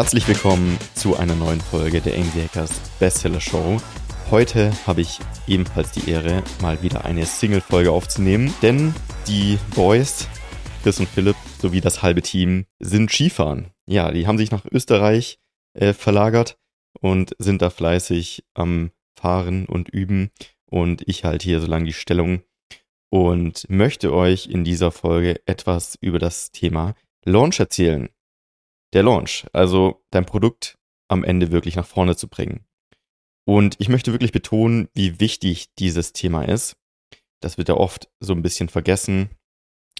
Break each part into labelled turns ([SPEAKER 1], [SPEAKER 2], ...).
[SPEAKER 1] Herzlich willkommen zu einer neuen Folge der Angry Hackers Bestseller Show. Heute habe ich ebenfalls die Ehre, mal wieder eine Single-Folge aufzunehmen, denn die Boys, Chris und Philipp, sowie das halbe Team sind Skifahren. Ja, die haben sich nach Österreich äh, verlagert und sind da fleißig am Fahren und Üben und ich halte hier so lange die Stellung und möchte euch in dieser Folge etwas über das Thema Launch erzählen der Launch, also dein Produkt am Ende wirklich nach vorne zu bringen. Und ich möchte wirklich betonen, wie wichtig dieses Thema ist. Das wird ja oft so ein bisschen vergessen.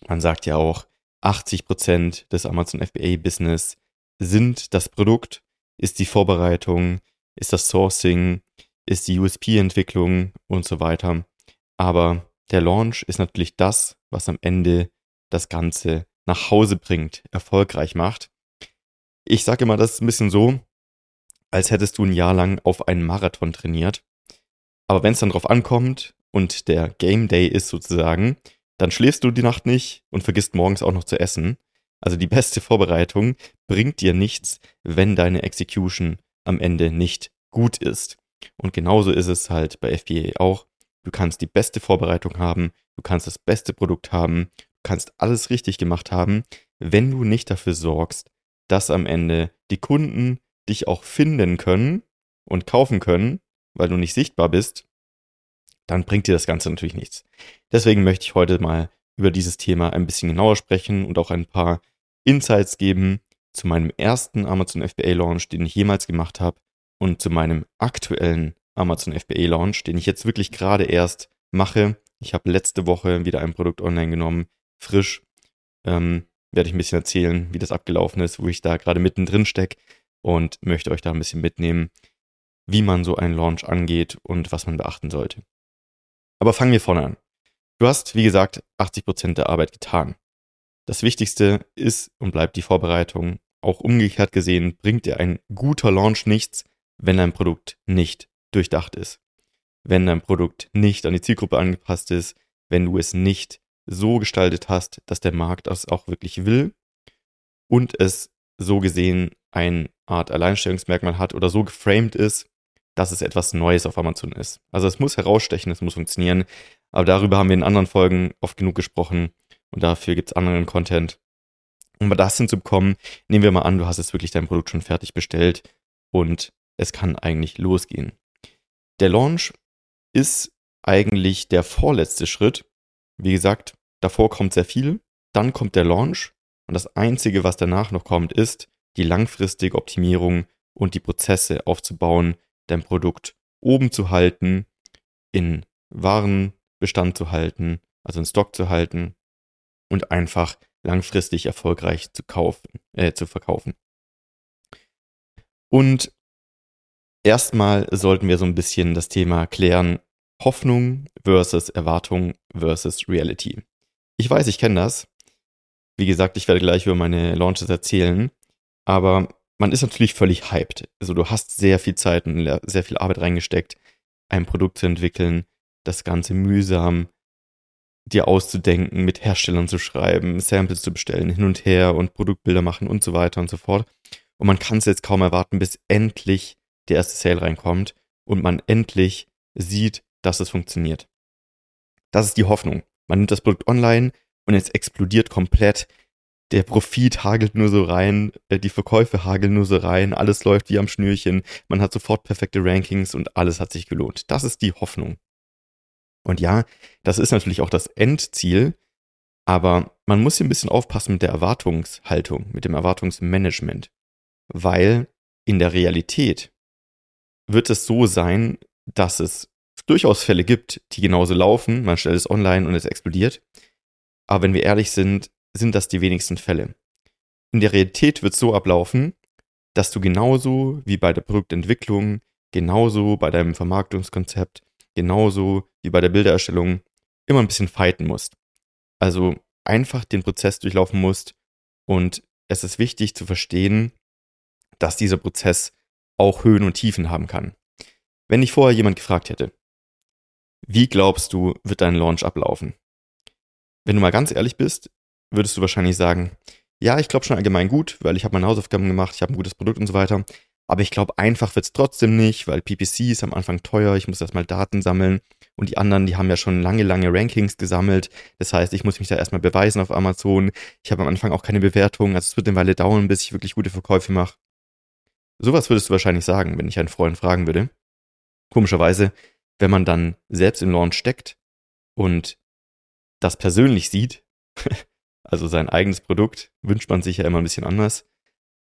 [SPEAKER 1] Man sagt ja auch, 80 Prozent des Amazon FBA Business sind das Produkt, ist die Vorbereitung, ist das Sourcing, ist die USP-Entwicklung und so weiter. Aber der Launch ist natürlich das, was am Ende das Ganze nach Hause bringt, erfolgreich macht. Ich sage immer, das ist ein bisschen so, als hättest du ein Jahr lang auf einen Marathon trainiert. Aber wenn es dann drauf ankommt und der Game Day ist sozusagen, dann schläfst du die Nacht nicht und vergisst morgens auch noch zu essen. Also die beste Vorbereitung bringt dir nichts, wenn deine Execution am Ende nicht gut ist. Und genauso ist es halt bei FBA auch. Du kannst die beste Vorbereitung haben, du kannst das beste Produkt haben, du kannst alles richtig gemacht haben, wenn du nicht dafür sorgst, dass am Ende die Kunden dich auch finden können und kaufen können, weil du nicht sichtbar bist, dann bringt dir das Ganze natürlich nichts. Deswegen möchte ich heute mal über dieses Thema ein bisschen genauer sprechen und auch ein paar Insights geben zu meinem ersten Amazon FBA Launch, den ich jemals gemacht habe und zu meinem aktuellen Amazon FBA Launch, den ich jetzt wirklich gerade erst mache. Ich habe letzte Woche wieder ein Produkt online genommen, frisch. Ähm, werde ich ein bisschen erzählen, wie das abgelaufen ist, wo ich da gerade mittendrin stecke und möchte euch da ein bisschen mitnehmen, wie man so einen Launch angeht und was man beachten sollte. Aber fangen wir vorne an. Du hast, wie gesagt, 80% der Arbeit getan. Das Wichtigste ist und bleibt die Vorbereitung. Auch umgekehrt gesehen bringt dir ein guter Launch nichts, wenn dein Produkt nicht durchdacht ist. Wenn dein Produkt nicht an die Zielgruppe angepasst ist, wenn du es nicht so gestaltet hast, dass der Markt das auch wirklich will und es so gesehen eine Art Alleinstellungsmerkmal hat oder so geframed ist, dass es etwas Neues auf Amazon ist. Also es muss herausstechen, es muss funktionieren, aber darüber haben wir in anderen Folgen oft genug gesprochen und dafür gibt es anderen Content. Um das hinzubekommen, nehmen wir mal an, du hast jetzt wirklich dein Produkt schon fertig bestellt und es kann eigentlich losgehen. Der Launch ist eigentlich der vorletzte Schritt. Wie gesagt, Davor kommt sehr viel, dann kommt der Launch und das Einzige, was danach noch kommt, ist die langfristige Optimierung und die Prozesse aufzubauen, dein Produkt oben zu halten, in Warenbestand zu halten, also in Stock zu halten und einfach langfristig erfolgreich zu kaufen, äh, zu verkaufen. Und erstmal sollten wir so ein bisschen das Thema klären, Hoffnung versus Erwartung versus Reality. Ich weiß, ich kenne das. Wie gesagt, ich werde gleich über meine Launches erzählen. Aber man ist natürlich völlig hyped. Also du hast sehr viel Zeit und sehr viel Arbeit reingesteckt, ein Produkt zu entwickeln, das Ganze mühsam dir auszudenken, mit Herstellern zu schreiben, Samples zu bestellen, hin und her und Produktbilder machen und so weiter und so fort. Und man kann es jetzt kaum erwarten, bis endlich der erste Sale reinkommt und man endlich sieht, dass es funktioniert. Das ist die Hoffnung. Man nimmt das Produkt online und es explodiert komplett. Der Profit hagelt nur so rein, äh, die Verkäufe hageln nur so rein, alles läuft wie am Schnürchen, man hat sofort perfekte Rankings und alles hat sich gelohnt. Das ist die Hoffnung. Und ja, das ist natürlich auch das Endziel, aber man muss hier ein bisschen aufpassen mit der Erwartungshaltung, mit dem Erwartungsmanagement, weil in der Realität wird es so sein, dass es durchaus Fälle gibt, die genauso laufen. Man stellt es online und es explodiert. Aber wenn wir ehrlich sind, sind das die wenigsten Fälle. In der Realität wird es so ablaufen, dass du genauso wie bei der Produktentwicklung, genauso bei deinem Vermarktungskonzept, genauso wie bei der Bildererstellung immer ein bisschen fighten musst. Also einfach den Prozess durchlaufen musst und es ist wichtig zu verstehen, dass dieser Prozess auch Höhen und Tiefen haben kann. Wenn dich vorher jemand gefragt hätte, wie glaubst du, wird dein Launch ablaufen? Wenn du mal ganz ehrlich bist, würdest du wahrscheinlich sagen, ja, ich glaube schon allgemein gut, weil ich habe meine Hausaufgaben gemacht, ich habe ein gutes Produkt und so weiter. Aber ich glaube, einfach wird's trotzdem nicht, weil PPC ist am Anfang teuer, ich muss erstmal Daten sammeln und die anderen, die haben ja schon lange, lange Rankings gesammelt. Das heißt, ich muss mich da erstmal beweisen auf Amazon. Ich habe am Anfang auch keine Bewertung, also es wird eine Weile dauern, bis ich wirklich gute Verkäufe mache. Sowas würdest du wahrscheinlich sagen, wenn ich einen Freund fragen würde. Komischerweise, wenn man dann selbst im Launch steckt und das persönlich sieht, also sein eigenes Produkt, wünscht man sich ja immer ein bisschen anders,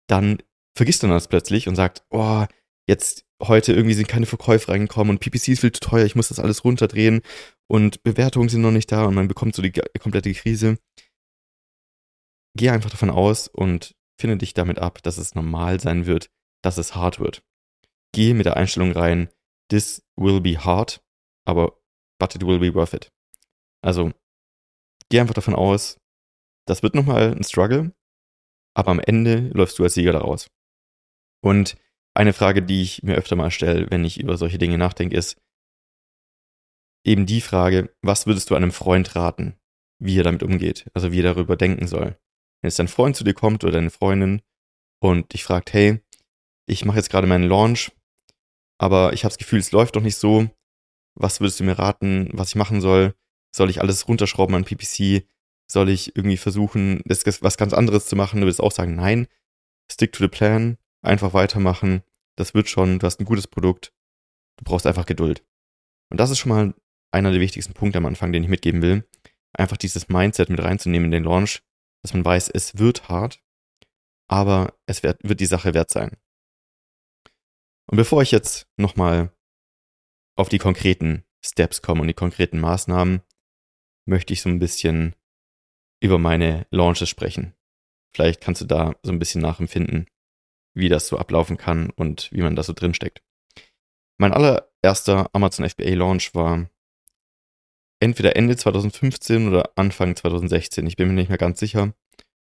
[SPEAKER 1] dann vergisst man das plötzlich und sagt, oh, jetzt heute irgendwie sind keine Verkäufe reingekommen und PPC ist viel zu teuer, ich muss das alles runterdrehen und Bewertungen sind noch nicht da und man bekommt so die komplette Krise. Geh einfach davon aus und finde dich damit ab, dass es normal sein wird, dass es hart wird. Geh mit der Einstellung rein, this will be hard, aber but it will be worth it. Also, geh einfach davon aus, das wird nochmal ein Struggle, aber am Ende läufst du als Sieger daraus. Und eine Frage, die ich mir öfter mal stelle, wenn ich über solche Dinge nachdenke, ist eben die Frage, was würdest du einem Freund raten, wie er damit umgeht, also wie er darüber denken soll. Wenn jetzt dein Freund zu dir kommt oder deine Freundin und dich fragt, hey, ich mache jetzt gerade meinen Launch, aber ich habe das Gefühl, es läuft doch nicht so. Was würdest du mir raten, was ich machen soll? Soll ich alles runterschrauben an PPC? Soll ich irgendwie versuchen, das, was ganz anderes zu machen? Du würdest auch sagen, nein, stick to the plan, einfach weitermachen. Das wird schon, du hast ein gutes Produkt. Du brauchst einfach Geduld. Und das ist schon mal einer der wichtigsten Punkte am Anfang, den ich mitgeben will. Einfach dieses Mindset mit reinzunehmen in den Launch, dass man weiß, es wird hart, aber es wird, wird die Sache wert sein. Und bevor ich jetzt nochmal auf die konkreten Steps komme und die konkreten Maßnahmen, möchte ich so ein bisschen über meine Launches sprechen. Vielleicht kannst du da so ein bisschen nachempfinden, wie das so ablaufen kann und wie man da so drin steckt. Mein allererster Amazon FBA Launch war entweder Ende 2015 oder Anfang 2016. Ich bin mir nicht mehr ganz sicher,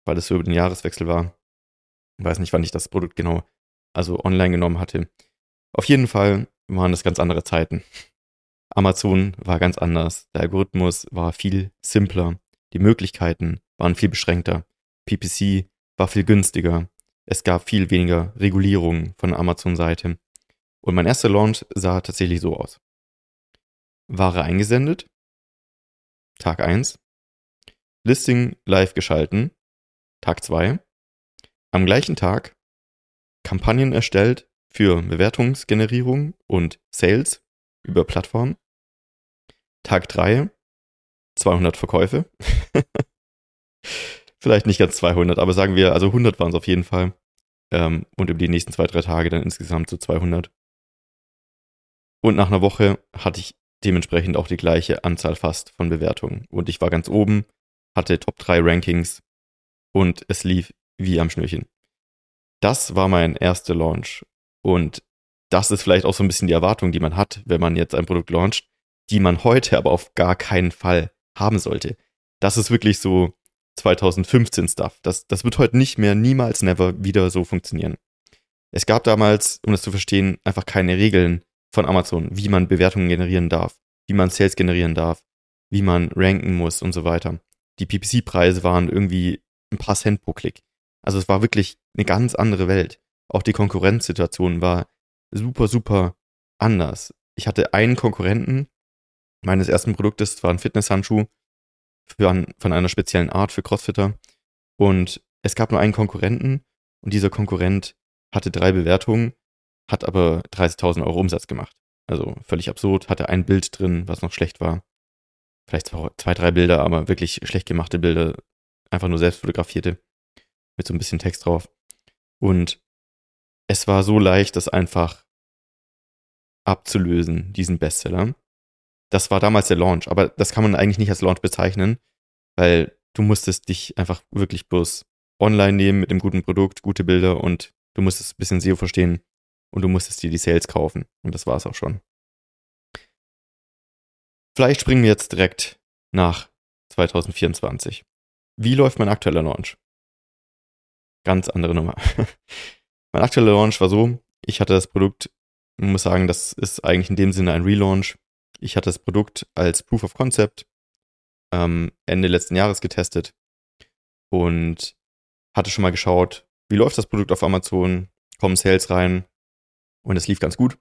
[SPEAKER 1] weil es so über den Jahreswechsel war. Ich weiß nicht, wann ich das Produkt genau also online genommen hatte. Auf jeden Fall waren das ganz andere Zeiten. Amazon war ganz anders. Der Algorithmus war viel simpler. Die Möglichkeiten waren viel beschränkter. PPC war viel günstiger. Es gab viel weniger Regulierung von Amazon-Seite. Und mein erster Launch sah tatsächlich so aus. Ware eingesendet. Tag 1. Listing live geschalten. Tag 2. Am gleichen Tag Kampagnen erstellt für Bewertungsgenerierung und Sales über Plattformen. Tag 3, 200 Verkäufe. Vielleicht nicht ganz 200, aber sagen wir, also 100 waren es auf jeden Fall. Ähm, und über die nächsten zwei, drei Tage dann insgesamt so 200. Und nach einer Woche hatte ich dementsprechend auch die gleiche Anzahl fast von Bewertungen. Und ich war ganz oben, hatte Top 3 Rankings und es lief wie am Schnürchen. Das war mein erster Launch und das ist vielleicht auch so ein bisschen die Erwartung, die man hat, wenn man jetzt ein Produkt launcht, die man heute aber auf gar keinen Fall haben sollte. Das ist wirklich so 2015 Stuff. Das, das wird heute nicht mehr, niemals, never wieder so funktionieren. Es gab damals, um das zu verstehen, einfach keine Regeln von Amazon, wie man Bewertungen generieren darf, wie man Sales generieren darf, wie man ranken muss und so weiter. Die PPC-Preise waren irgendwie ein paar Cent pro Klick. Also es war wirklich eine ganz andere Welt. Auch die Konkurrenzsituation war super, super anders. Ich hatte einen Konkurrenten meines ersten Produktes, war ein Fitnesshandschuh für von einer speziellen Art für Crossfitter. Und es gab nur einen Konkurrenten und dieser Konkurrent hatte drei Bewertungen, hat aber 30.000 Euro Umsatz gemacht. Also völlig absurd, hatte ein Bild drin, was noch schlecht war. Vielleicht zwei, drei Bilder, aber wirklich schlecht gemachte Bilder, einfach nur selbst fotografierte, mit so ein bisschen Text drauf. Und es war so leicht, das einfach abzulösen, diesen Bestseller. Das war damals der Launch, aber das kann man eigentlich nicht als Launch bezeichnen, weil du musstest dich einfach wirklich bloß online nehmen mit einem guten Produkt, gute Bilder und du musstest ein bisschen SEO verstehen und du musstest dir die Sales kaufen. Und das war es auch schon. Vielleicht springen wir jetzt direkt nach 2024. Wie läuft mein aktueller Launch? Ganz andere Nummer. Mein aktueller Launch war so, ich hatte das Produkt, man muss sagen, das ist eigentlich in dem Sinne ein Relaunch. Ich hatte das Produkt als Proof of Concept ähm, Ende letzten Jahres getestet und hatte schon mal geschaut, wie läuft das Produkt auf Amazon, kommen Sales rein und es lief ganz gut.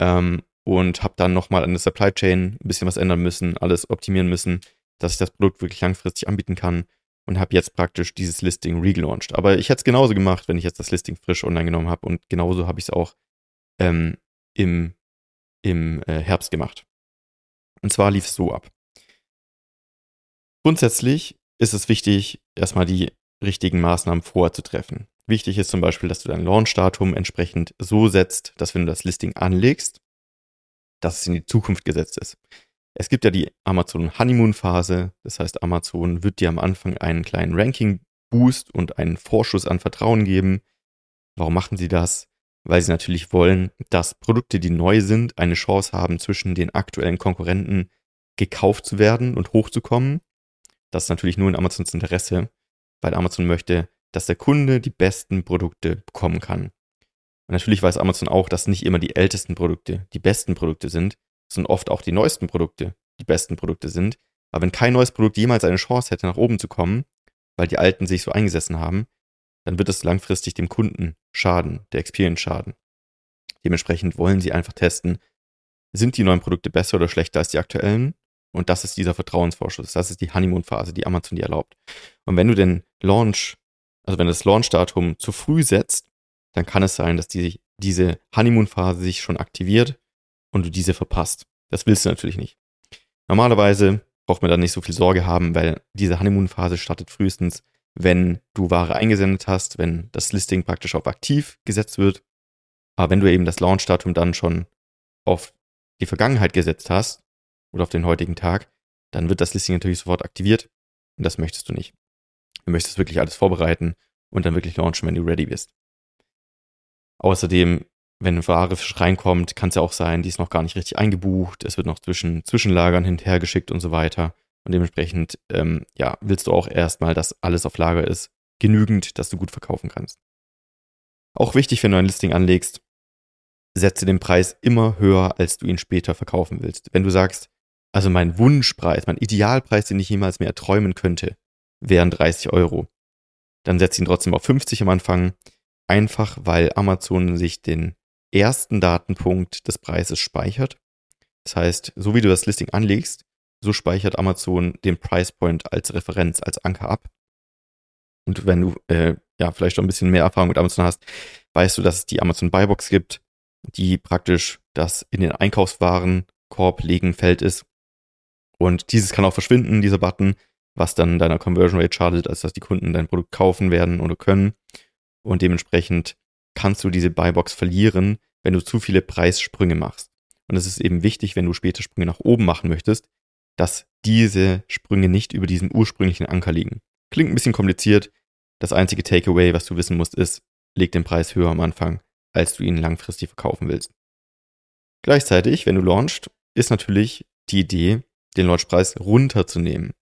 [SPEAKER 1] Ähm, und habe dann nochmal an der Supply Chain ein bisschen was ändern müssen, alles optimieren müssen, dass ich das Produkt wirklich langfristig anbieten kann und habe jetzt praktisch dieses Listing relaunched. Aber ich hätte es genauso gemacht, wenn ich jetzt das Listing frisch online genommen habe und genauso habe ich es auch ähm, im, im äh, Herbst gemacht. Und zwar lief es so ab. Grundsätzlich ist es wichtig, erstmal die richtigen Maßnahmen vorzutreffen. Wichtig ist zum Beispiel, dass du dein Launchdatum entsprechend so setzt, dass wenn du das Listing anlegst, dass es in die Zukunft gesetzt ist. Es gibt ja die Amazon Honeymoon Phase, das heißt Amazon wird dir am Anfang einen kleinen Ranking Boost und einen Vorschuss an Vertrauen geben. Warum machen sie das? Weil sie natürlich wollen, dass Produkte, die neu sind, eine Chance haben, zwischen den aktuellen Konkurrenten gekauft zu werden und hochzukommen. Das ist natürlich nur in Amazons Interesse, weil Amazon möchte, dass der Kunde die besten Produkte bekommen kann. Und natürlich weiß Amazon auch, dass nicht immer die ältesten Produkte die besten Produkte sind, sondern oft auch die neuesten Produkte die besten Produkte sind. Aber wenn kein neues Produkt jemals eine Chance hätte, nach oben zu kommen, weil die alten sich so eingesessen haben, dann wird es langfristig dem Kunden schaden, der Experience schaden. Dementsprechend wollen sie einfach testen, sind die neuen Produkte besser oder schlechter als die aktuellen? Und das ist dieser Vertrauensvorschuss. Das ist die Honeymoon-Phase, die Amazon dir erlaubt. Und wenn du den Launch, also wenn du das Launch-Datum zu früh setzt, dann kann es sein, dass die, diese Honeymoon-Phase sich schon aktiviert und du diese verpasst. Das willst du natürlich nicht. Normalerweise braucht man da nicht so viel Sorge haben, weil diese Honeymoon-Phase startet frühestens, wenn du Ware eingesendet hast, wenn das Listing praktisch auf aktiv gesetzt wird. Aber wenn du eben das Launch-Datum dann schon auf die Vergangenheit gesetzt hast oder auf den heutigen Tag, dann wird das Listing natürlich sofort aktiviert und das möchtest du nicht. Du möchtest wirklich alles vorbereiten und dann wirklich launchen, wenn du ready bist. Außerdem, wenn Ware frisch reinkommt, kann es ja auch sein, die ist noch gar nicht richtig eingebucht, es wird noch zwischen Zwischenlagern hinterhergeschickt und so weiter. Und dementsprechend, ähm, ja, willst du auch erstmal, dass alles auf Lager ist, genügend, dass du gut verkaufen kannst. Auch wichtig, wenn du ein Listing anlegst, setze den Preis immer höher, als du ihn später verkaufen willst. Wenn du sagst, also mein Wunschpreis, mein Idealpreis, den ich jemals mehr erträumen könnte, wären 30 Euro. Dann setze ihn trotzdem auf 50 am Anfang, einfach weil Amazon sich den ersten Datenpunkt des Preises speichert. Das heißt, so wie du das Listing anlegst, so speichert Amazon den Price Point als Referenz, als Anker ab. Und wenn du äh, ja vielleicht schon ein bisschen mehr Erfahrung mit Amazon hast, weißt du, dass es die Amazon Buybox gibt, die praktisch das in den Einkaufswarenkorb legen Feld ist. Und dieses kann auch verschwinden, dieser Button, was dann deiner Conversion Rate schadet, als dass die Kunden dein Produkt kaufen werden oder können. Und dementsprechend kannst du diese Buybox verlieren, wenn du zu viele Preissprünge machst. Und es ist eben wichtig, wenn du später Sprünge nach oben machen möchtest, dass diese Sprünge nicht über diesem ursprünglichen Anker liegen. Klingt ein bisschen kompliziert. Das einzige Takeaway, was du wissen musst, ist, leg den Preis höher am Anfang, als du ihn langfristig verkaufen willst. Gleichzeitig, wenn du launchst, ist natürlich die Idee, den Launchpreis runterzunehmen.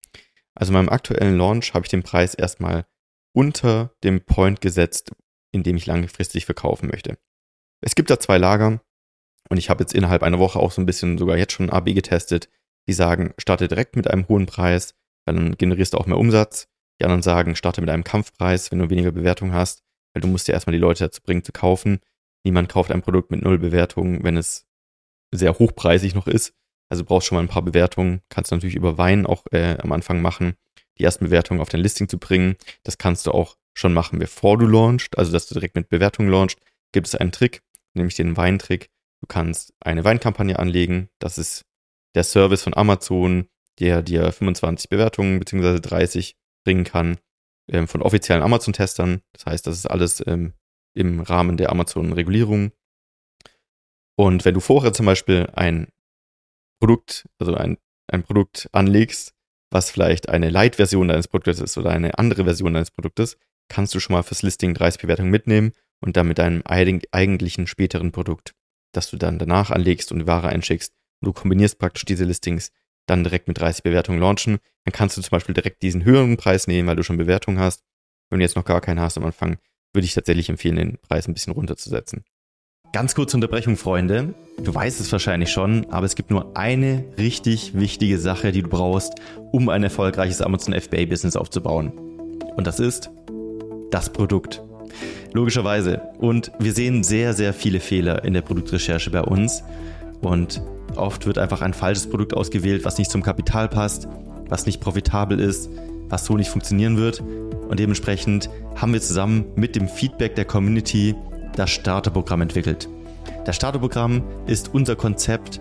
[SPEAKER 1] Also in meinem aktuellen Launch habe ich den Preis erstmal unter dem Point gesetzt, in dem ich langfristig verkaufen möchte. Es gibt da zwei Lager und ich habe jetzt innerhalb einer Woche auch so ein bisschen sogar jetzt schon AB getestet. Die sagen, starte direkt mit einem hohen Preis, weil dann generierst du auch mehr Umsatz. Die anderen sagen, starte mit einem Kampfpreis, wenn du weniger Bewertung hast, weil du musst ja erstmal die Leute dazu bringen zu kaufen. Niemand kauft ein Produkt mit null Bewertungen, wenn es sehr hochpreisig noch ist. Also brauchst schon mal ein paar Bewertungen. Kannst du natürlich über Wein auch äh, am Anfang machen, die ersten Bewertungen auf dein Listing zu bringen. Das kannst du auch schon machen, bevor du launchst, also dass du direkt mit Bewertungen launchst. Gibt es einen Trick, nämlich den Weintrick. Du kannst eine Weinkampagne anlegen. Das ist der Service von Amazon, der dir 25 Bewertungen beziehungsweise 30 bringen kann ähm, von offiziellen Amazon-Testern. Das heißt, das ist alles ähm, im Rahmen der Amazon-Regulierung. Und wenn du vorher zum Beispiel ein Produkt, also ein, ein Produkt anlegst, was vielleicht eine Light-Version deines Produktes ist oder eine andere Version deines Produktes, kannst du schon mal fürs Listing 30 Bewertungen mitnehmen und dann mit deinem eigentlichen späteren Produkt, das du dann danach anlegst und die Ware einschickst, und du kombinierst praktisch diese Listings dann direkt mit 30 Bewertungen launchen, dann kannst du zum Beispiel direkt diesen höheren Preis nehmen, weil du schon Bewertungen hast. Wenn du jetzt noch gar keinen hast am Anfang, würde ich tatsächlich empfehlen, den Preis ein bisschen runterzusetzen. Ganz kurze Unterbrechung, Freunde. Du weißt es wahrscheinlich schon, aber es gibt nur eine richtig wichtige Sache, die du brauchst, um ein erfolgreiches Amazon FBA-Business aufzubauen. Und das ist das Produkt. Logischerweise. Und wir sehen sehr, sehr viele Fehler in der Produktrecherche bei uns. Und oft wird einfach ein falsches Produkt ausgewählt, was nicht zum Kapital passt, was nicht profitabel ist, was so nicht funktionieren wird. Und dementsprechend haben wir zusammen mit dem Feedback der Community das Starterprogramm entwickelt. Das Starterprogramm ist unser Konzept,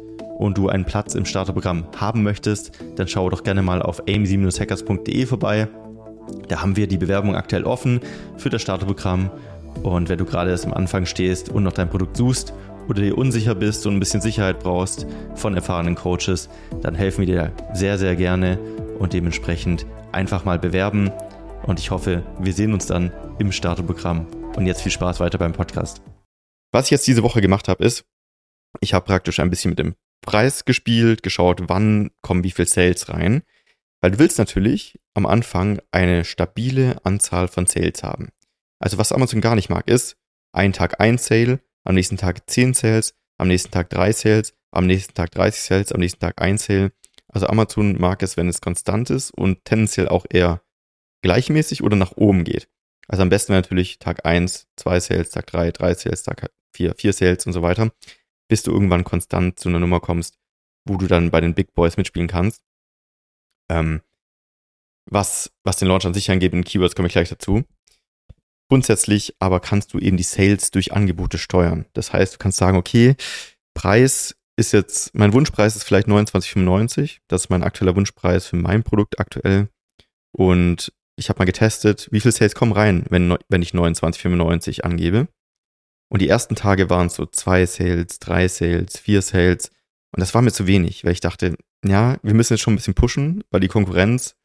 [SPEAKER 1] und du einen Platz im Starterprogramm haben möchtest, dann schau doch gerne mal auf aim-hackers.de vorbei. Da haben wir die Bewerbung aktuell offen für das Starterprogramm. Und wenn du gerade erst am Anfang stehst und noch dein Produkt suchst oder dir unsicher bist und ein bisschen Sicherheit brauchst von erfahrenen Coaches, dann helfen wir dir sehr, sehr gerne und dementsprechend einfach mal bewerben. Und ich hoffe, wir sehen uns dann im Starterprogramm. Und jetzt viel Spaß weiter beim Podcast. Was ich jetzt diese Woche gemacht habe, ist, ich habe praktisch ein bisschen mit dem Preis gespielt, geschaut, wann kommen wie viel Sales rein. Weil du willst natürlich am Anfang eine stabile Anzahl von Sales haben. Also was Amazon gar nicht mag, ist einen Tag ein Sale, am nächsten Tag 10 Sales, am nächsten Tag 3 Sales, am nächsten Tag 30 Sales, am nächsten Tag ein Sale. Also Amazon mag es, wenn es konstant ist und tendenziell auch eher gleichmäßig oder nach oben geht. Also am besten natürlich Tag 1, 2 Sales, Tag 3, 3 Sales, Tag 4, 4 Sales und so weiter bis du irgendwann konstant zu einer Nummer kommst, wo du dann bei den Big Boys mitspielen kannst. Ähm, was, was den Launch an sich angeht, in Keywords komme ich gleich dazu. Grundsätzlich aber kannst du eben die Sales durch Angebote steuern. Das heißt, du kannst sagen, okay, Preis ist jetzt, mein Wunschpreis ist vielleicht 29,95. Das ist mein aktueller Wunschpreis für mein Produkt aktuell. Und ich habe mal getestet, wie viel Sales kommen rein, wenn, wenn ich 29,95 angebe. Und die ersten Tage waren so zwei Sales, drei Sales, vier Sales. Und das war mir zu wenig, weil ich dachte, ja, wir müssen jetzt schon ein bisschen pushen, weil die Konkurrenz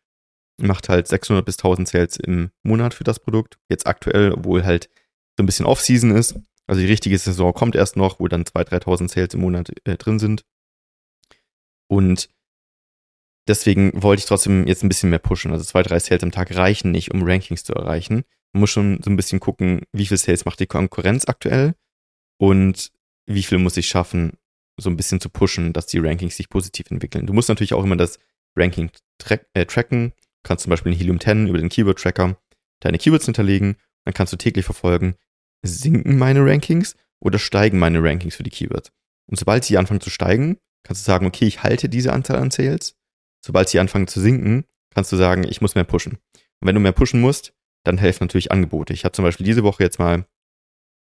[SPEAKER 1] macht halt 600 bis 1000 Sales im Monat für das Produkt. Jetzt aktuell, obwohl halt so ein bisschen Off-Season ist. Also die richtige Saison kommt erst noch, wo dann 2.000, 3.000 Sales im Monat äh, drin sind. Und deswegen wollte ich trotzdem jetzt ein bisschen mehr pushen. Also zwei, drei Sales am Tag reichen nicht, um Rankings zu erreichen. Man muss schon so ein bisschen gucken, wie viel Sales macht die Konkurrenz aktuell und wie viel muss ich schaffen, so ein bisschen zu pushen, dass die Rankings sich positiv entwickeln. Du musst natürlich auch immer das Ranking tra äh, tracken. Du kannst zum Beispiel in Helium 10 über den Keyword Tracker deine Keywords hinterlegen. Dann kannst du täglich verfolgen, sinken meine Rankings oder steigen meine Rankings für die Keywords. Und sobald sie anfangen zu steigen, kannst du sagen, okay, ich halte diese Anzahl an Sales. Sobald sie anfangen zu sinken, kannst du sagen, ich muss mehr pushen. Und wenn du mehr pushen musst, dann helfen natürlich Angebote. Ich habe zum Beispiel diese Woche jetzt mal,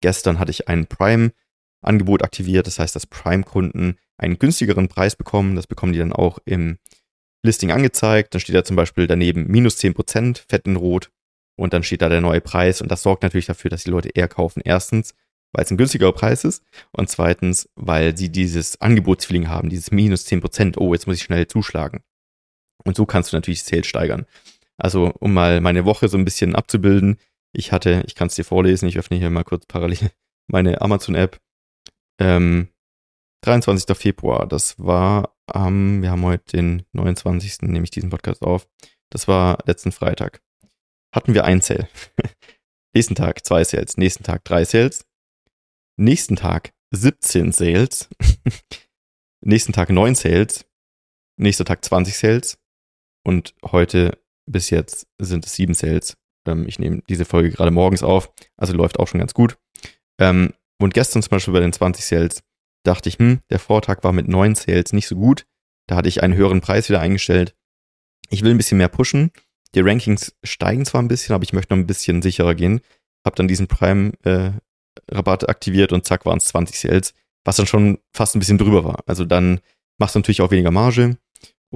[SPEAKER 1] gestern hatte ich ein Prime-Angebot aktiviert. Das heißt, dass Prime-Kunden einen günstigeren Preis bekommen. Das bekommen die dann auch im Listing angezeigt. Dann steht da zum Beispiel daneben minus 10%, fett in rot. Und dann steht da der neue Preis. Und das sorgt natürlich dafür, dass die Leute eher kaufen. Erstens, weil es ein günstigerer Preis ist. Und zweitens, weil sie dieses Angebotsfeeling haben, dieses minus 10%. Oh, jetzt muss ich schnell zuschlagen. Und so kannst du natürlich Sales steigern. Also, um mal meine Woche so ein bisschen abzubilden. Ich hatte, ich kann es dir vorlesen, ich öffne hier mal kurz parallel meine Amazon-App. Ähm, 23. Februar, das war am, ähm, wir haben heute den 29. nehme ich diesen Podcast auf. Das war letzten Freitag. Hatten wir ein Sale. nächsten Tag zwei Sales, nächsten Tag drei Sales. Nächsten Tag 17 Sales. nächsten Tag 9 Sales. Nächster Tag 20 Sales. Und heute bis jetzt sind es sieben Sales. Ähm, ich nehme diese Folge gerade morgens auf, also läuft auch schon ganz gut. Ähm, und gestern zum Beispiel bei den 20 Sales dachte ich, hm, der Vortag war mit neun Sales nicht so gut. Da hatte ich einen höheren Preis wieder eingestellt. Ich will ein bisschen mehr pushen. Die Rankings steigen zwar ein bisschen, aber ich möchte noch ein bisschen sicherer gehen. Hab dann diesen Prime-Rabatt äh, aktiviert und zack waren es 20 Sales, was dann schon fast ein bisschen drüber war. Also dann machst du natürlich auch weniger Marge.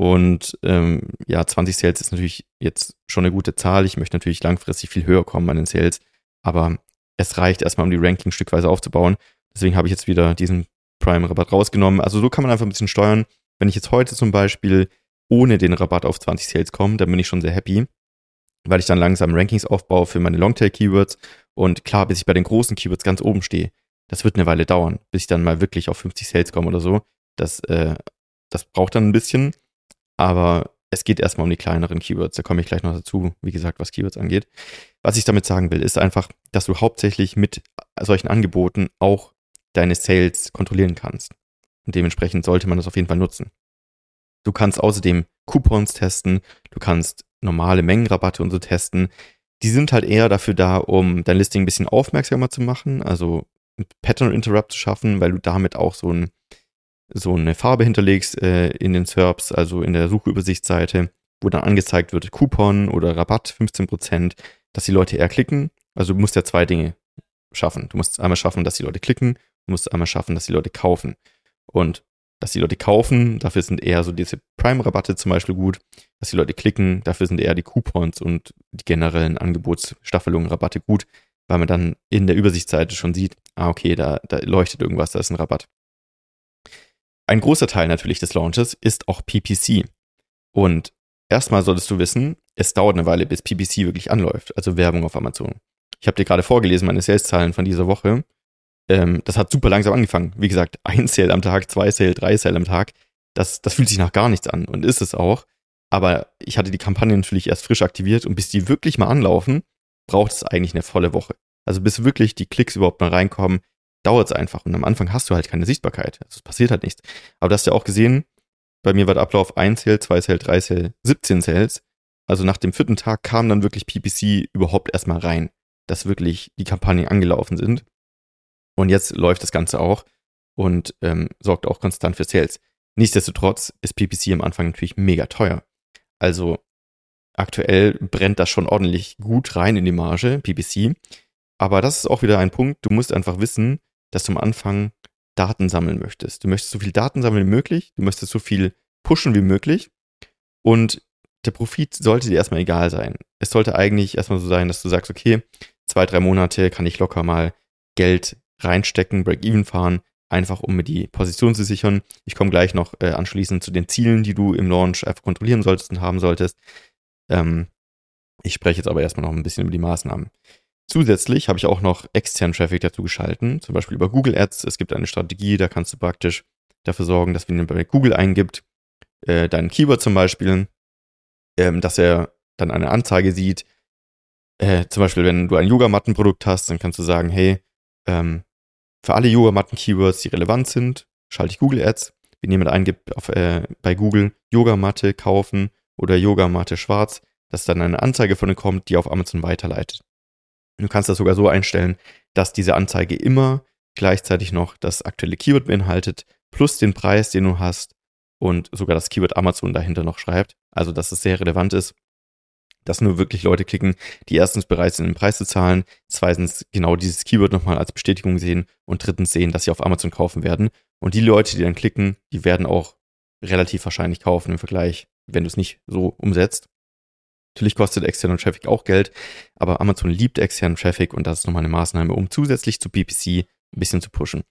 [SPEAKER 1] Und ähm, ja, 20 Sales ist natürlich jetzt schon eine gute Zahl. Ich möchte natürlich langfristig viel höher kommen an den Sales, aber es reicht erstmal, um die Ranking stückweise aufzubauen. Deswegen habe ich jetzt wieder diesen Prime-Rabatt rausgenommen. Also so kann man einfach ein bisschen steuern. Wenn ich jetzt heute zum Beispiel ohne den Rabatt auf 20 Sales komme, dann bin ich schon sehr happy. weil ich dann langsam Rankings aufbaue für meine Longtail-Keywords. Und klar, bis ich bei den großen Keywords ganz oben stehe, das wird eine Weile dauern, bis ich dann mal wirklich auf 50 Sales komme oder so. Das, äh, das braucht dann ein bisschen. Aber es geht erstmal um die kleineren Keywords. Da komme ich gleich noch dazu, wie gesagt, was Keywords angeht. Was ich damit sagen will, ist einfach, dass du hauptsächlich mit solchen Angeboten auch deine Sales kontrollieren kannst. Und dementsprechend sollte man das auf jeden Fall nutzen. Du kannst außerdem Coupons testen, du kannst normale Mengenrabatte und so testen. Die sind halt eher dafür da, um dein Listing ein bisschen aufmerksamer zu machen, also Pattern Interrupt zu schaffen, weil du damit auch so, ein, so eine Farbe hinterlegst äh, in den SERPs, also in der Suchübersichtsseite, wo dann angezeigt wird Coupon oder Rabatt 15%, dass die Leute eher klicken. Also du musst ja zwei Dinge schaffen. Du musst einmal schaffen, dass die Leute klicken, du musst einmal schaffen, dass die Leute kaufen. Und dass die Leute kaufen, dafür sind eher so diese Prime-Rabatte zum Beispiel gut, dass die Leute klicken, dafür sind eher die Coupons und die generellen Angebotsstaffelungen, Rabatte gut, weil man dann in der Übersichtsseite schon sieht, ah, okay, da, da leuchtet irgendwas, da ist ein Rabatt. Ein großer Teil natürlich des Launches ist auch PPC. Und erstmal solltest du wissen, es dauert eine Weile, bis PPC wirklich anläuft, also Werbung auf Amazon. Ich habe dir gerade vorgelesen, meine Sales-Zahlen von dieser Woche. Ähm, das hat super langsam angefangen. Wie gesagt, ein Sale am Tag, zwei Sale, drei Sale am Tag. Das, das fühlt sich nach gar nichts an und ist es auch. Aber ich hatte die Kampagne natürlich erst frisch aktiviert und bis die wirklich mal anlaufen, braucht es eigentlich eine volle Woche. Also bis wirklich die Klicks überhaupt mal reinkommen, dauert es einfach. Und am Anfang hast du halt keine Sichtbarkeit. Also es passiert halt nichts. Aber du hast ja auch gesehen, bei mir war der Ablauf 1 Sale, 2 Sale, 3 Sale, 17 Sales. Also nach dem vierten Tag kam dann wirklich PPC überhaupt erstmal rein, dass wirklich die Kampagnen angelaufen sind. Und jetzt läuft das Ganze auch und ähm, sorgt auch konstant für Sales. Nichtsdestotrotz ist PPC am Anfang natürlich mega teuer. Also aktuell brennt das schon ordentlich gut rein in die Marge, PPC. Aber das ist auch wieder ein Punkt, du musst einfach wissen, dass du am Anfang Daten sammeln möchtest. Du möchtest so viel Daten sammeln wie möglich, du möchtest so viel pushen wie möglich und der Profit sollte dir erstmal egal sein. Es sollte eigentlich erstmal so sein, dass du sagst, okay, zwei, drei Monate kann ich locker mal Geld reinstecken, Break-Even fahren, einfach um mir die Position zu sichern. Ich komme gleich noch äh, anschließend zu den Zielen, die du im Launch einfach kontrollieren solltest und haben solltest. Ähm, ich spreche jetzt aber erstmal noch ein bisschen über die Maßnahmen. Zusätzlich habe ich auch noch externen Traffic dazu geschalten, zum Beispiel über Google Ads. Es gibt eine Strategie, da kannst du praktisch dafür sorgen, dass wenn du bei Google eingibt, äh, dein Keyword zum Beispiel, ähm, dass er dann eine Anzeige sieht. Äh, zum Beispiel, wenn du ein Yogamattenprodukt hast, dann kannst du sagen, hey, ähm, für alle Yogamatten-Keywords, die relevant sind, schalte ich Google Ads. Wenn jemand eingibt auf, äh, bei Google Yogamatte kaufen oder Yogamatte schwarz, dass dann eine Anzeige von dir kommt, die auf Amazon weiterleitet. Du kannst das sogar so einstellen, dass diese Anzeige immer gleichzeitig noch das aktuelle Keyword beinhaltet, plus den Preis, den du hast und sogar das Keyword Amazon dahinter noch schreibt. Also, dass es sehr relevant ist dass nur wirklich Leute klicken, die erstens bereit sind, den Preis zu zahlen, zweitens genau dieses Keyword nochmal als Bestätigung sehen und drittens sehen, dass sie auf Amazon kaufen werden. Und die Leute, die dann klicken, die werden auch relativ wahrscheinlich kaufen im Vergleich, wenn du es nicht so umsetzt. Natürlich kostet externer Traffic auch Geld, aber Amazon liebt externen Traffic und das ist nochmal eine Maßnahme, um zusätzlich zu PPC ein bisschen zu pushen.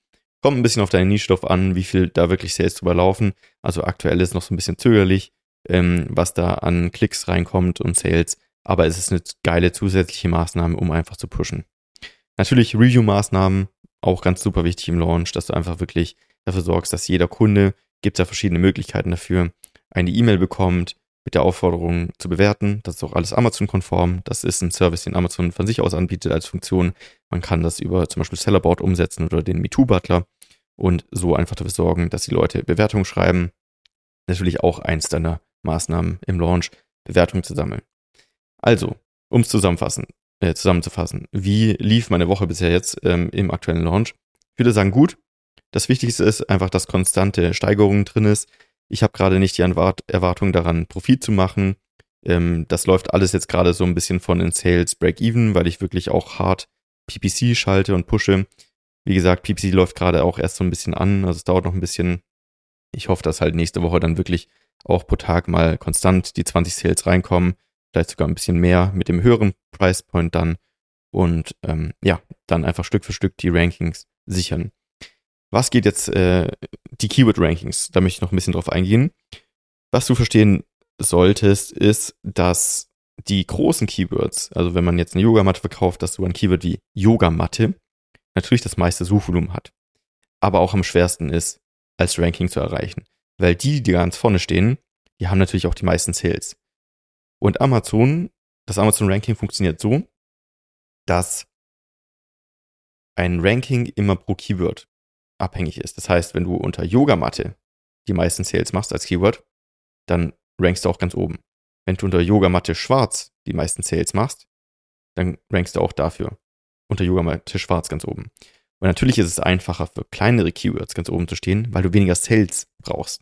[SPEAKER 1] Kommt ein bisschen auf deine Nische an, wie viel da wirklich Sales drüber laufen. Also aktuell ist noch so ein bisschen zögerlich ähm, was da an Klicks reinkommt und Sales. Aber es ist eine geile zusätzliche Maßnahme, um einfach zu pushen. Natürlich Review-Maßnahmen, auch ganz super wichtig im Launch, dass du einfach wirklich dafür sorgst, dass jeder Kunde, gibt es ja verschiedene Möglichkeiten dafür, eine E-Mail bekommt mit der Aufforderung zu bewerten. Das ist auch alles Amazon-konform. Das ist ein Service, den Amazon von sich aus anbietet als Funktion. Man kann das über zum Beispiel Sellerboard umsetzen oder den MeToo-Butler und so einfach dafür sorgen, dass die Leute Bewertungen schreiben. Natürlich auch eins deiner Maßnahmen im Launch, Bewertungen zu sammeln. Also, um es zusammenfassen, äh, zusammenzufassen, wie lief meine Woche bisher jetzt ähm, im aktuellen Launch? Ich würde sagen, gut. Das Wichtigste ist einfach, dass konstante Steigerungen drin ist. Ich habe gerade nicht die Erwartung daran, Profit zu machen. Ähm, das läuft alles jetzt gerade so ein bisschen von den Sales Break-Even, weil ich wirklich auch hart PPC schalte und pushe. Wie gesagt, PPC läuft gerade auch erst so ein bisschen an, also es dauert noch ein bisschen. Ich hoffe, dass halt nächste Woche dann wirklich auch pro Tag mal konstant die 20 Sales reinkommen, vielleicht sogar ein bisschen mehr mit dem höheren Price Point dann und ähm, ja, dann einfach Stück für Stück die Rankings sichern. Was geht jetzt äh, die Keyword Rankings? Da möchte ich noch ein bisschen drauf eingehen. Was du verstehen solltest, ist, dass die großen Keywords, also wenn man jetzt eine Yogamatte verkauft, dass so ein Keyword wie Yogamatte natürlich das meiste Suchvolumen hat. Aber auch am schwersten ist, als Ranking zu erreichen. Weil die, die ganz vorne stehen, die haben natürlich auch die meisten Sales. Und Amazon, das Amazon Ranking funktioniert so, dass ein Ranking immer pro Keyword abhängig ist. Das heißt, wenn du unter Yogamatte die meisten Sales machst als Keyword, dann rankst du auch ganz oben. Wenn du unter Yogamatte schwarz die meisten Sales machst, dann rankst du auch dafür unter Yogamatte schwarz ganz oben. Und natürlich ist es einfacher für kleinere Keywords ganz oben zu stehen, weil du weniger Sales brauchst.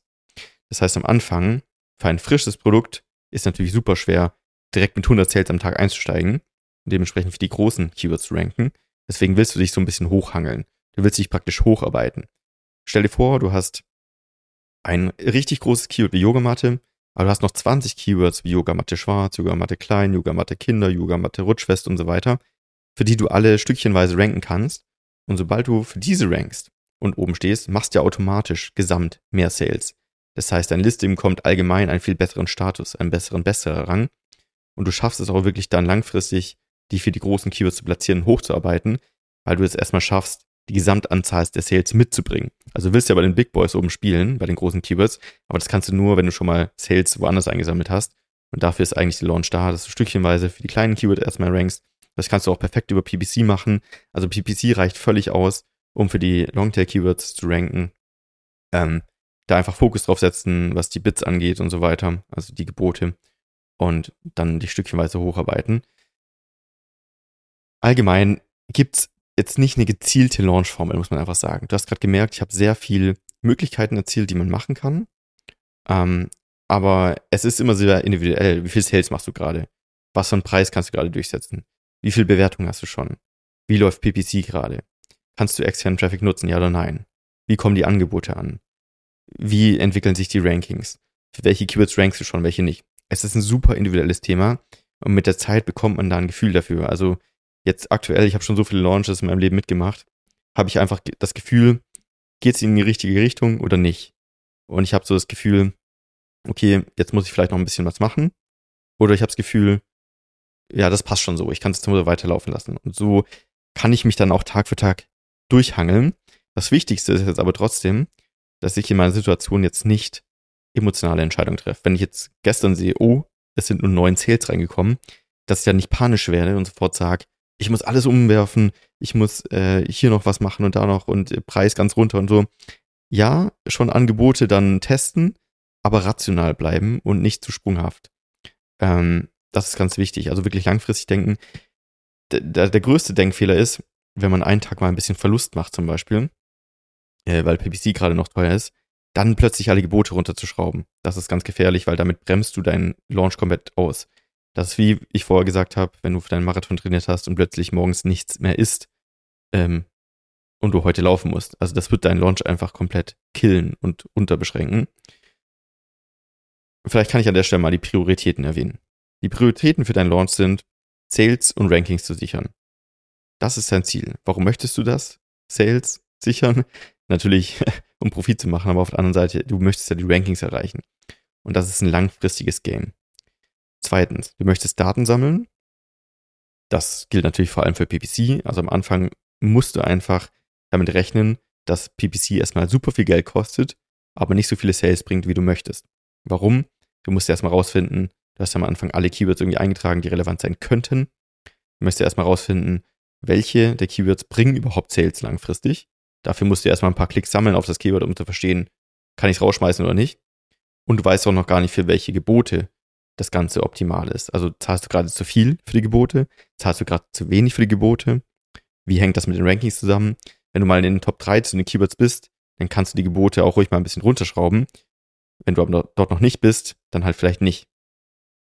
[SPEAKER 1] Das heißt, am Anfang für ein frisches Produkt ist natürlich super schwer, direkt mit 100 Sales am Tag einzusteigen und dementsprechend für die großen Keywords zu ranken. Deswegen willst du dich so ein bisschen hochhangeln. Du willst dich praktisch hocharbeiten. Stell dir vor, du hast ein richtig großes Keyword wie Yogamatte, aber du hast noch 20 Keywords wie Yogamatte schwarz, Yogamatte klein, Yogamatte Kinder, Yogamatte rutschfest und so weiter, für die du alle stückchenweise ranken kannst. Und sobald du für diese rankst und oben stehst, machst du ja automatisch gesamt mehr Sales. Das heißt, dein Listing bekommt allgemein einen viel besseren Status, einen besseren, besseren Rang. Und du schaffst es auch wirklich dann langfristig, die für die großen Keywords zu platzieren, hochzuarbeiten, weil du es erstmal schaffst, die Gesamtanzahl der Sales mitzubringen. Also willst du ja bei den Big Boys oben spielen, bei den großen Keywords, aber das kannst du nur, wenn du schon mal Sales woanders eingesammelt hast. Und dafür ist eigentlich die Launch da, dass du stückchenweise für die kleinen Keywords erstmal rankst. Das kannst du auch perfekt über PPC machen. Also PPC reicht völlig aus, um für die Longtail-Keywords zu ranken. Ähm, da einfach Fokus drauf setzen, was die Bits angeht und so weiter, also die Gebote. Und dann die stückchenweise hocharbeiten. Allgemein gibt's jetzt nicht eine gezielte Launch-Formel, muss man einfach sagen. Du hast gerade gemerkt, ich habe sehr viel Möglichkeiten erzielt, die man machen kann. Ähm, aber es ist immer sehr individuell. Wie viel Sales machst du gerade? Was für einen Preis kannst du gerade durchsetzen? Wie viel Bewertung hast du schon? Wie läuft PPC gerade? Kannst du externen Traffic nutzen, ja oder nein? Wie kommen die Angebote an? Wie entwickeln sich die Rankings? Für welche Keywords rankst du schon, welche nicht? Es ist ein super individuelles Thema und mit der Zeit bekommt man da ein Gefühl dafür. Also jetzt aktuell, ich habe schon so viele Launches in meinem Leben mitgemacht, habe ich einfach das Gefühl, geht es in die richtige Richtung oder nicht? Und ich habe so das Gefühl, okay, jetzt muss ich vielleicht noch ein bisschen was machen. Oder ich habe das Gefühl, ja, das passt schon so, ich kann es nur weiterlaufen lassen. Und so kann ich mich dann auch Tag für Tag durchhangeln. Das Wichtigste ist jetzt aber trotzdem, dass ich in meiner Situation jetzt nicht emotionale Entscheidungen treffe. Wenn ich jetzt gestern sehe, oh, es sind nur neun Sales reingekommen, dass ich ja nicht panisch werde und sofort sage, ich muss alles umwerfen, ich muss äh, hier noch was machen und da noch und äh, Preis ganz runter und so. Ja, schon Angebote dann testen, aber rational bleiben und nicht zu sprunghaft. Ähm, das ist ganz wichtig. Also wirklich langfristig denken. Der, der größte Denkfehler ist, wenn man einen Tag mal ein bisschen Verlust macht zum Beispiel, äh, weil PPC gerade noch teuer ist, dann plötzlich alle Gebote runterzuschrauben. Das ist ganz gefährlich, weil damit bremst du deinen Launch komplett aus. Das ist wie ich vorher gesagt habe, wenn du für deinen Marathon trainiert hast und plötzlich morgens nichts mehr isst ähm, und du heute laufen musst. Also das wird deinen Launch einfach komplett killen und unterbeschränken. Vielleicht kann ich an der Stelle mal die Prioritäten erwähnen. Die Prioritäten für deinen Launch sind, Sales und Rankings zu sichern. Das ist dein Ziel. Warum möchtest du das? Sales sichern? Natürlich, um Profit zu machen, aber auf der anderen Seite, du möchtest ja die Rankings erreichen. Und das ist ein langfristiges Game. Zweitens, du möchtest Daten sammeln. Das gilt natürlich vor allem für PPC. Also am Anfang musst du einfach damit rechnen, dass PPC erstmal super viel Geld kostet, aber nicht so viele Sales bringt, wie du möchtest. Warum? Du musst erstmal rausfinden, du hast am Anfang alle Keywords irgendwie eingetragen, die relevant sein könnten. Du möchtest erstmal rausfinden, welche der Keywords bringen überhaupt Sales langfristig. Dafür musst du erstmal ein paar Klicks sammeln auf das Keyword, um zu verstehen, kann ich es rausschmeißen oder nicht. Und du weißt auch noch gar nicht, für welche Gebote das Ganze optimal ist. Also zahlst du gerade zu viel für die Gebote? Zahlst du gerade zu wenig für die Gebote? Wie hängt das mit den Rankings zusammen? Wenn du mal in den Top 3 zu den Keywords bist, dann kannst du die Gebote auch ruhig mal ein bisschen runterschrauben. Wenn du aber dort noch nicht bist, dann halt vielleicht nicht.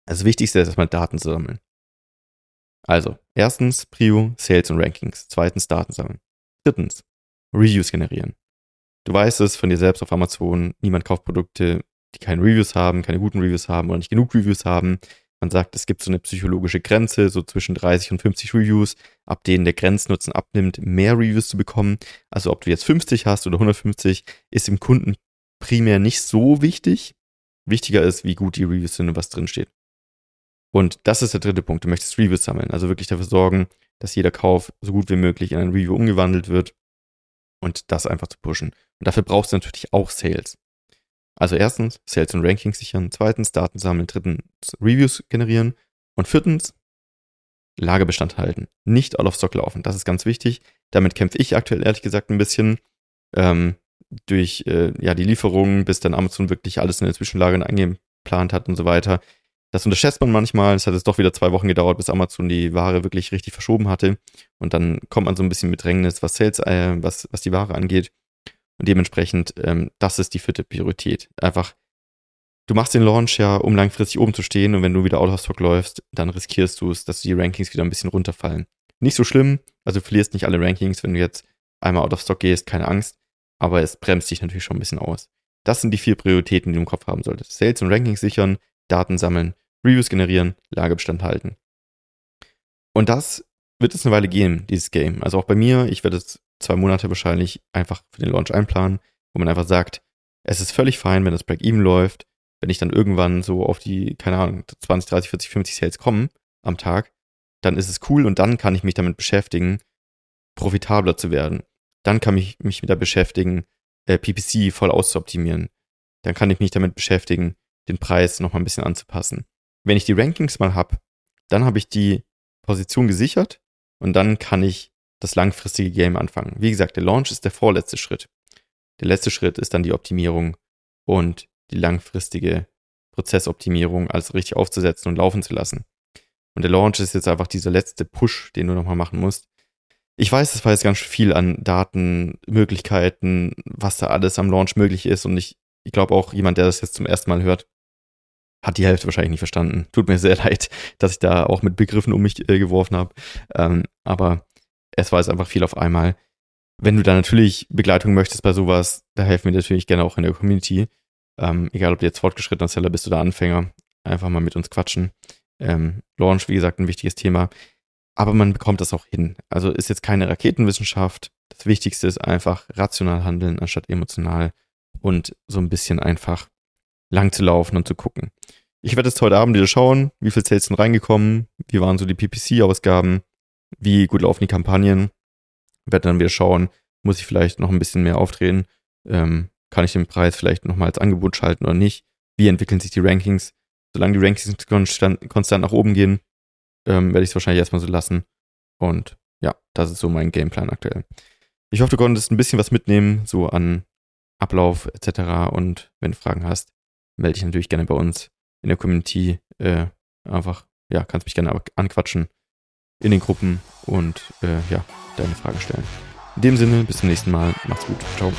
[SPEAKER 1] Also das Wichtigste ist erstmal Daten zu sammeln. Also, erstens Prio, Sales und Rankings. Zweitens Daten sammeln. Drittens, Reviews generieren. Du weißt es von dir selbst auf Amazon, niemand kauft Produkte, die keine Reviews haben, keine guten Reviews haben oder nicht genug Reviews haben. Man sagt, es gibt so eine psychologische Grenze, so zwischen 30 und 50 Reviews, ab denen der Grenznutzen abnimmt, mehr Reviews zu bekommen. Also ob du jetzt 50 hast oder 150, ist dem Kunden primär nicht so wichtig. Wichtiger ist, wie gut die Reviews sind und was drin steht. Und das ist der dritte Punkt. Du möchtest Reviews sammeln. Also wirklich dafür sorgen, dass jeder Kauf so gut wie möglich in ein Review umgewandelt wird und das einfach zu pushen. Und dafür brauchst du natürlich auch Sales. Also erstens Sales und Rankings sichern, zweitens Daten sammeln, drittens Reviews generieren und viertens Lagerbestand halten. Nicht all of stock laufen. Das ist ganz wichtig. Damit kämpfe ich aktuell ehrlich gesagt ein bisschen. Ähm, durch äh, ja, die Lieferungen, bis dann Amazon wirklich alles in den Zwischenlagern eingeplant hat und so weiter. Das unterschätzt man manchmal. Es hat jetzt doch wieder zwei Wochen gedauert, bis Amazon die Ware wirklich richtig verschoben hatte. Und dann kommt man so ein bisschen mit Drängnis, was Sales, äh, was, was die Ware angeht. Und dementsprechend, ähm, das ist die vierte Priorität. Einfach, du machst den Launch ja, um langfristig oben zu stehen. Und wenn du wieder out of stock läufst, dann riskierst du es, dass die Rankings wieder ein bisschen runterfallen. Nicht so schlimm. Also du verlierst nicht alle Rankings, wenn du jetzt einmal out of stock gehst, keine Angst. Aber es bremst dich natürlich schon ein bisschen aus. Das sind die vier Prioritäten, die du im Kopf haben solltest. Sales und Rankings sichern, Daten sammeln, Reviews generieren, Lagerbestand halten. Und das wird es eine Weile gehen, dieses Game. Also auch bei mir, ich werde es zwei Monate wahrscheinlich einfach für den Launch einplanen, wo man einfach sagt, es ist völlig fein, wenn das Break-Even läuft, wenn ich dann irgendwann so auf die, keine Ahnung, 20, 30, 40, 50 Sales komme am Tag, dann ist es cool und dann kann ich mich damit beschäftigen, profitabler zu werden. Dann kann ich mich wieder beschäftigen, äh, PPC voll auszuoptimieren. Dann kann ich mich damit beschäftigen, den Preis nochmal ein bisschen anzupassen. Wenn ich die Rankings mal habe, dann habe ich die Position gesichert und dann kann ich das langfristige Game anfangen. Wie gesagt, der Launch ist der vorletzte Schritt. Der letzte Schritt ist dann die Optimierung und die langfristige Prozessoptimierung alles richtig aufzusetzen und laufen zu lassen. Und der Launch ist jetzt einfach dieser letzte Push, den du nochmal machen musst. Ich weiß, das war jetzt ganz viel an Datenmöglichkeiten, was da alles am Launch möglich ist. Und ich, ich glaube auch, jemand, der das jetzt zum ersten Mal hört, hat die Hälfte wahrscheinlich nicht verstanden. Tut mir sehr leid, dass ich da auch mit Begriffen um mich äh, geworfen habe. Ähm, aber es war jetzt einfach viel auf einmal. Wenn du da natürlich Begleitung möchtest bei sowas, da helfen wir natürlich gerne auch in der Community. Ähm, egal, ob du jetzt fortgeschrittener Seller bist oder Anfänger, einfach mal mit uns quatschen. Ähm, Launch, wie gesagt, ein wichtiges Thema. Aber man bekommt das auch hin. Also ist jetzt keine Raketenwissenschaft. Das Wichtigste ist einfach rational handeln anstatt emotional und so ein bisschen einfach lang zu laufen und zu gucken. Ich werde jetzt heute Abend wieder schauen, wie viel Sales sind reingekommen, wie waren so die PPC-Ausgaben, wie gut laufen die Kampagnen. Werde dann wieder schauen, muss ich vielleicht noch ein bisschen mehr aufdrehen, ähm, kann ich den Preis vielleicht nochmal als Angebot schalten oder nicht, wie entwickeln sich die Rankings. Solange die Rankings konstant, konstant nach oben gehen, ähm, werde ich es wahrscheinlich erstmal so lassen. Und ja, das ist so mein Gameplan aktuell. Ich hoffe, du konntest ein bisschen was mitnehmen, so an Ablauf etc. Und wenn du Fragen hast, melde dich natürlich gerne bei uns in der Community. Äh, einfach, ja, kannst mich gerne anquatschen in den Gruppen und äh, ja, deine Fragen stellen. In dem Sinne, bis zum nächsten Mal. Macht's gut. Ciao.